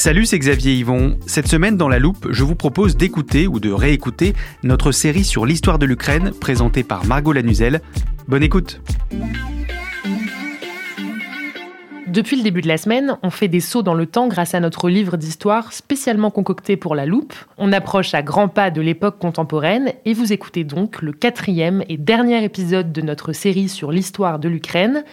Salut, c'est Xavier Yvon. Cette semaine dans la loupe, je vous propose d'écouter ou de réécouter notre série sur l'histoire de l'Ukraine présentée par Margot Lanuzel. Bonne écoute. Depuis le début de la semaine, on fait des sauts dans le temps grâce à notre livre d'histoire spécialement concocté pour la loupe. On approche à grands pas de l'époque contemporaine et vous écoutez donc le quatrième et dernier épisode de notre série sur l'histoire de l'Ukraine.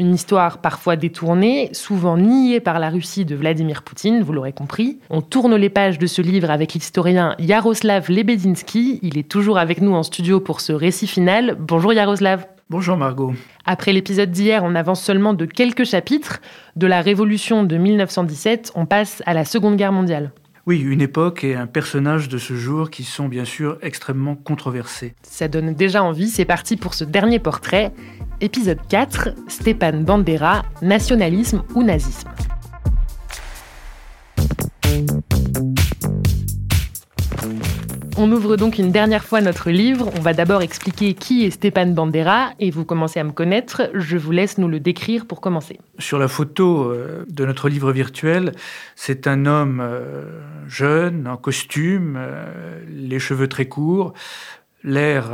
Une histoire parfois détournée, souvent niée par la Russie de Vladimir Poutine, vous l'aurez compris. On tourne les pages de ce livre avec l'historien Yaroslav Lebedinsky. Il est toujours avec nous en studio pour ce récit final. Bonjour Yaroslav. Bonjour Margot. Après l'épisode d'hier, on avance seulement de quelques chapitres. De la Révolution de 1917, on passe à la Seconde Guerre mondiale. Oui, une époque et un personnage de ce jour qui sont bien sûr extrêmement controversés. Ça donne déjà envie, c'est parti pour ce dernier portrait. Épisode 4, Stépan Bandera, nationalisme ou nazisme? On ouvre donc une dernière fois notre livre. On va d'abord expliquer qui est Stépan Bandera et vous commencez à me connaître. Je vous laisse nous le décrire pour commencer. Sur la photo euh, de notre livre virtuel, c'est un homme euh, jeune, en costume, euh, les cheveux très courts, l'air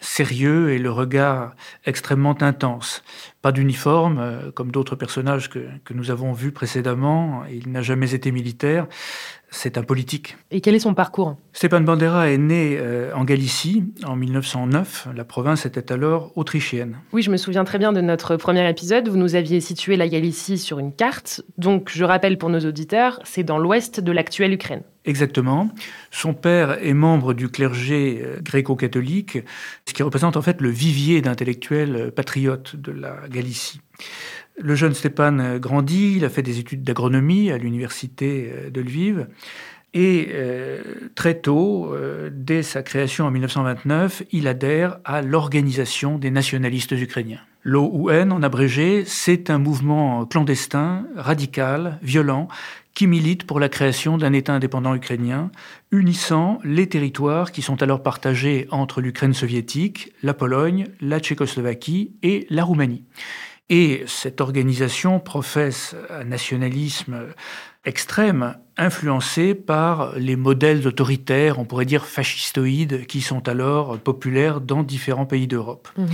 sérieux et le regard extrêmement intense. Pas d'uniforme, comme d'autres personnages que, que, nous avons vus précédemment. Il n'a jamais été militaire c'est un politique. Et quel est son parcours? Stepan Bandera est né euh, en Galicie en 1909. La province était alors autrichienne. Oui, je me souviens très bien de notre premier épisode. Vous nous aviez situé la Galicie sur une carte. Donc, je rappelle pour nos auditeurs, c'est dans l'ouest de l'actuelle Ukraine. Exactement. Son père est membre du clergé euh, gréco-catholique, ce qui représente en fait le vivier d'intellectuels euh, patriotes de la Galicie. Le jeune Stéphane grandit, il a fait des études d'agronomie à l'université de Lviv. Et euh, très tôt, euh, dès sa création en 1929, il adhère à l'Organisation des nationalistes ukrainiens. L'OUN, en abrégé, c'est un mouvement clandestin, radical, violent, qui milite pour la création d'un État indépendant ukrainien, unissant les territoires qui sont alors partagés entre l'Ukraine soviétique, la Pologne, la Tchécoslovaquie et la Roumanie. Et cette organisation professe un nationalisme extrême, influencé par les modèles autoritaires, on pourrait dire fascistoïdes, qui sont alors populaires dans différents pays d'Europe. Mmh.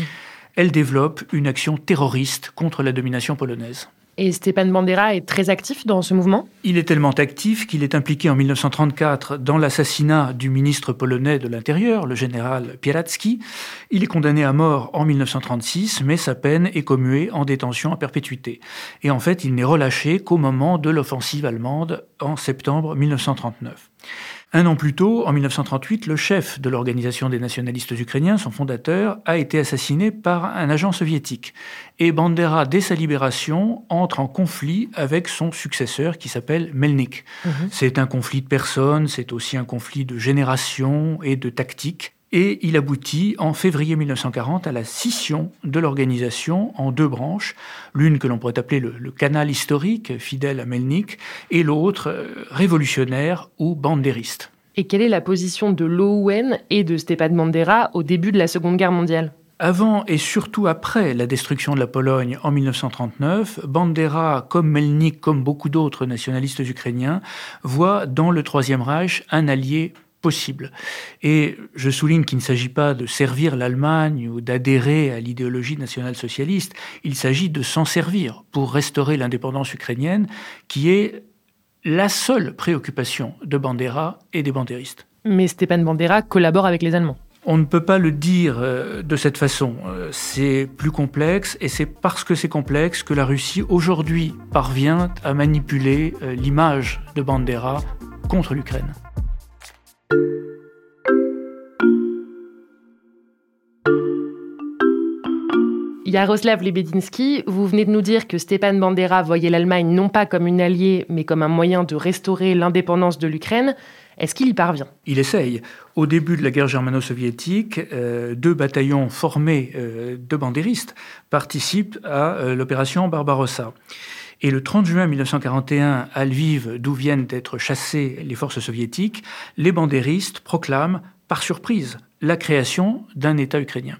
Elle développe une action terroriste contre la domination polonaise. Et Stepan Bandera est très actif dans ce mouvement Il est tellement actif qu'il est impliqué en 1934 dans l'assassinat du ministre polonais de l'Intérieur, le général Pieracki. Il est condamné à mort en 1936, mais sa peine est commuée en détention à perpétuité. Et en fait, il n'est relâché qu'au moment de l'offensive allemande en septembre 1939. Un an plus tôt, en 1938, le chef de l'organisation des nationalistes ukrainiens, son fondateur, a été assassiné par un agent soviétique. Et Bandera, dès sa libération, entre en conflit avec son successeur qui s'appelle Melnik. Mhm. C'est un conflit de personnes, c'est aussi un conflit de génération et de tactique. Et il aboutit en février 1940 à la scission de l'organisation en deux branches, l'une que l'on pourrait appeler le, canal historique, fidèle à Melnik, et l'autre euh, révolutionnaire ou bandériste. Et quelle est la position de l'OUN et de Stepan Bandera au début de la Seconde Guerre mondiale? Avant et surtout après la destruction de la Pologne en 1939, Bandera, comme Melnik, comme beaucoup d'autres nationalistes ukrainiens, voit dans le Troisième Reich un allié possible. Et je souligne qu'il ne s'agit pas de servir l'Allemagne ou d'adhérer à l'idéologie nationale-socialiste, il s'agit de s'en servir pour restaurer l'indépendance ukrainienne, qui est la seule préoccupation de Bandera et des bandéristes. Mais Stepan Bandera collabore avec les Allemands. On ne peut pas le dire euh, de cette façon. Euh, c'est plus complexe et c'est parce que c'est complexe que la Russie aujourd'hui parvient à manipuler euh, l'image de Bandera contre l'Ukraine. Yaroslav Lebedinsky, vous venez de nous dire que Stepan Bandera voyait l'Allemagne non pas comme une alliée, mais comme un moyen de restaurer l'indépendance de l'Ukraine. Est-ce qu'il y parvient? Il essaye. Au début de la guerre germano-soviétique, euh, deux bataillons formés euh, de bandéristes participent à euh, l'opération Barbarossa. Et le 30 juin 1941, à Lviv, d'où viennent d'être chassées les forces soviétiques, les bandéristes proclament, par surprise, la création d'un État ukrainien.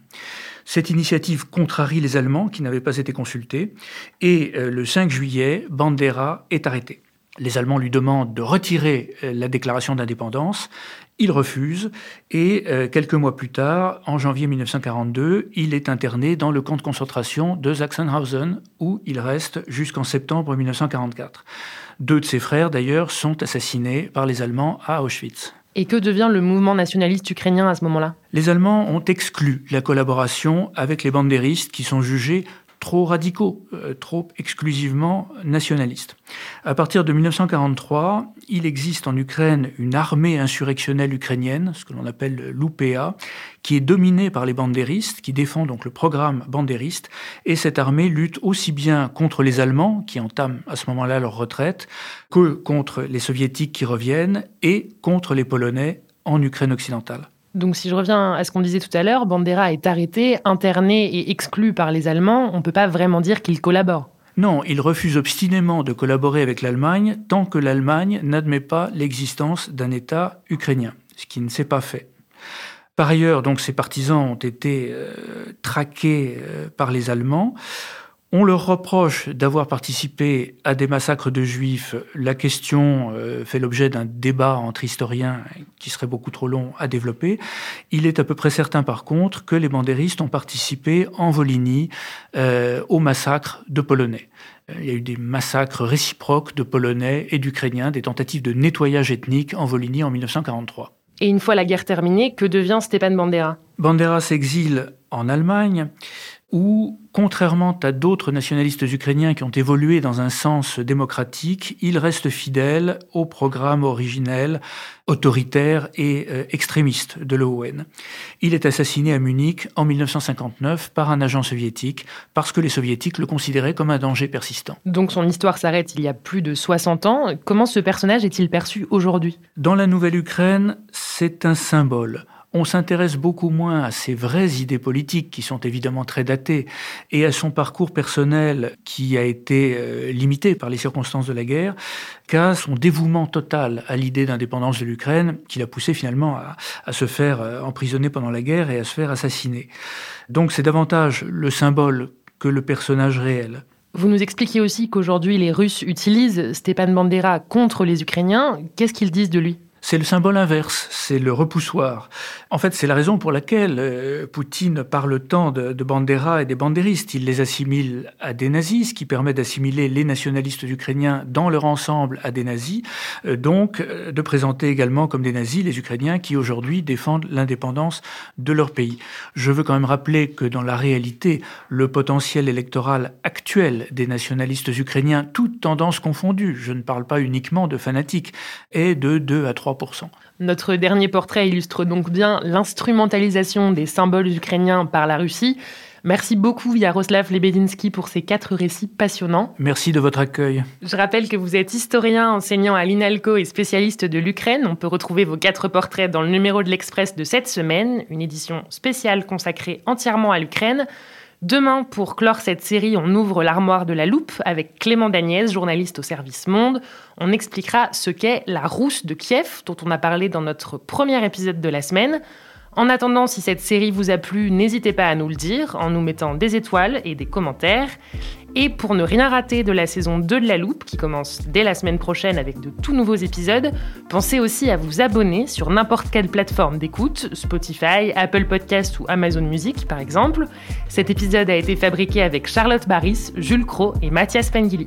Cette initiative contrarie les Allemands qui n'avaient pas été consultés et euh, le 5 juillet, Bandera est arrêté. Les Allemands lui demandent de retirer euh, la déclaration d'indépendance. Il refuse et euh, quelques mois plus tard, en janvier 1942, il est interné dans le camp de concentration de Sachsenhausen où il reste jusqu'en septembre 1944. Deux de ses frères, d'ailleurs, sont assassinés par les Allemands à Auschwitz. Et que devient le mouvement nationaliste ukrainien à ce moment-là? Les Allemands ont exclu la collaboration avec les bandéristes qui sont jugés trop radicaux, euh, trop exclusivement nationalistes. À partir de 1943, il existe en Ukraine une armée insurrectionnelle ukrainienne, ce que l'on appelle l'UPA, qui est dominée par les bandéristes, qui défend donc le programme bandériste, et cette armée lutte aussi bien contre les Allemands, qui entament à ce moment-là leur retraite, que contre les Soviétiques qui reviennent, et contre les Polonais en Ukraine occidentale. Donc si je reviens à ce qu'on disait tout à l'heure, Bandera est arrêté, interné et exclu par les Allemands. On ne peut pas vraiment dire qu'il collabore. Non, il refuse obstinément de collaborer avec l'Allemagne tant que l'Allemagne n'admet pas l'existence d'un État ukrainien, ce qui ne s'est pas fait. Par ailleurs, donc, ses partisans ont été euh, traqués euh, par les Allemands. On leur reproche d'avoir participé à des massacres de juifs. La question euh, fait l'objet d'un débat entre historiens qui serait beaucoup trop long à développer. Il est à peu près certain par contre que les bandéristes ont participé en Volhynie euh, au massacre de Polonais. Il y a eu des massacres réciproques de Polonais et d'Ukrainiens, des tentatives de nettoyage ethnique en Volhynie en 1943. Et une fois la guerre terminée, que devient Stepan Bandera? Bandera s'exile en Allemagne où, contrairement à d'autres nationalistes ukrainiens qui ont évolué dans un sens démocratique, il reste fidèle au programme originel, autoritaire et euh, extrémiste de l'ON. Il est assassiné à Munich en 1959 par un agent soviétique parce que les soviétiques le considéraient comme un danger persistant. Donc son histoire s'arrête il y a plus de 60 ans. Comment ce personnage est-il perçu aujourd'hui? Dans la Nouvelle-Ukraine, c'est un symbole on s'intéresse beaucoup moins à ses vraies idées politiques, qui sont évidemment très datées, et à son parcours personnel, qui a été euh, limité par les circonstances de la guerre, qu'à son dévouement total à l'idée d'indépendance de l'Ukraine, qui l'a poussé finalement à, se faire euh, emprisonner pendant la guerre et à se faire assassiner. Donc c'est davantage le symbole que le personnage réel. Vous nous expliquez aussi qu'aujourd'hui les Russes utilisent Stepan Bandera contre les Ukrainiens. Qu'est-ce qu'ils disent de lui? C'est le symbole inverse, c'est le repoussoir. En fait, c'est la raison pour laquelle euh, Poutine parle tant de, de Bandera et des bandéristes. Il les assimile à des nazis, ce qui permet d'assimiler les nationalistes ukrainiens dans leur ensemble à des nazis, euh, donc euh, de présenter également comme des nazis les Ukrainiens qui aujourd'hui défendent l'indépendance de leur pays. Je veux quand même rappeler que dans la réalité, le potentiel électoral actuel des nationalistes ukrainiens, toutes tendances confondues, je ne parle pas uniquement de fanatiques, est de 2 à 3 notre dernier portrait illustre donc bien l'instrumentalisation des symboles ukrainiens par la Russie. Merci beaucoup Yaroslav Lebedinsky pour ces quatre récits passionnants. Merci de votre accueil. Je rappelle que vous êtes historien, enseignant à l'INALCO et spécialiste de l'Ukraine. On peut retrouver vos quatre portraits dans le numéro de l'Express de cette semaine, une édition spéciale consacrée entièrement à l'Ukraine. Demain, pour clore cette série, on ouvre l'armoire de la loupe avec Clément Dagnès, journaliste au service Monde. On expliquera ce qu'est la rousse de Kiev, dont on a parlé dans notre premier épisode de la semaine. En attendant, si cette série vous a plu, n'hésitez pas à nous le dire en nous mettant des étoiles et des commentaires. Et pour ne rien rater de la saison 2 de La Loupe, qui commence dès la semaine prochaine avec de tout nouveaux épisodes, pensez aussi à vous abonner sur n'importe quelle plateforme d'écoute, Spotify, Apple Podcast ou Amazon Music par exemple. Cet épisode a été fabriqué avec Charlotte Barris, Jules Cro et Mathias Pengili.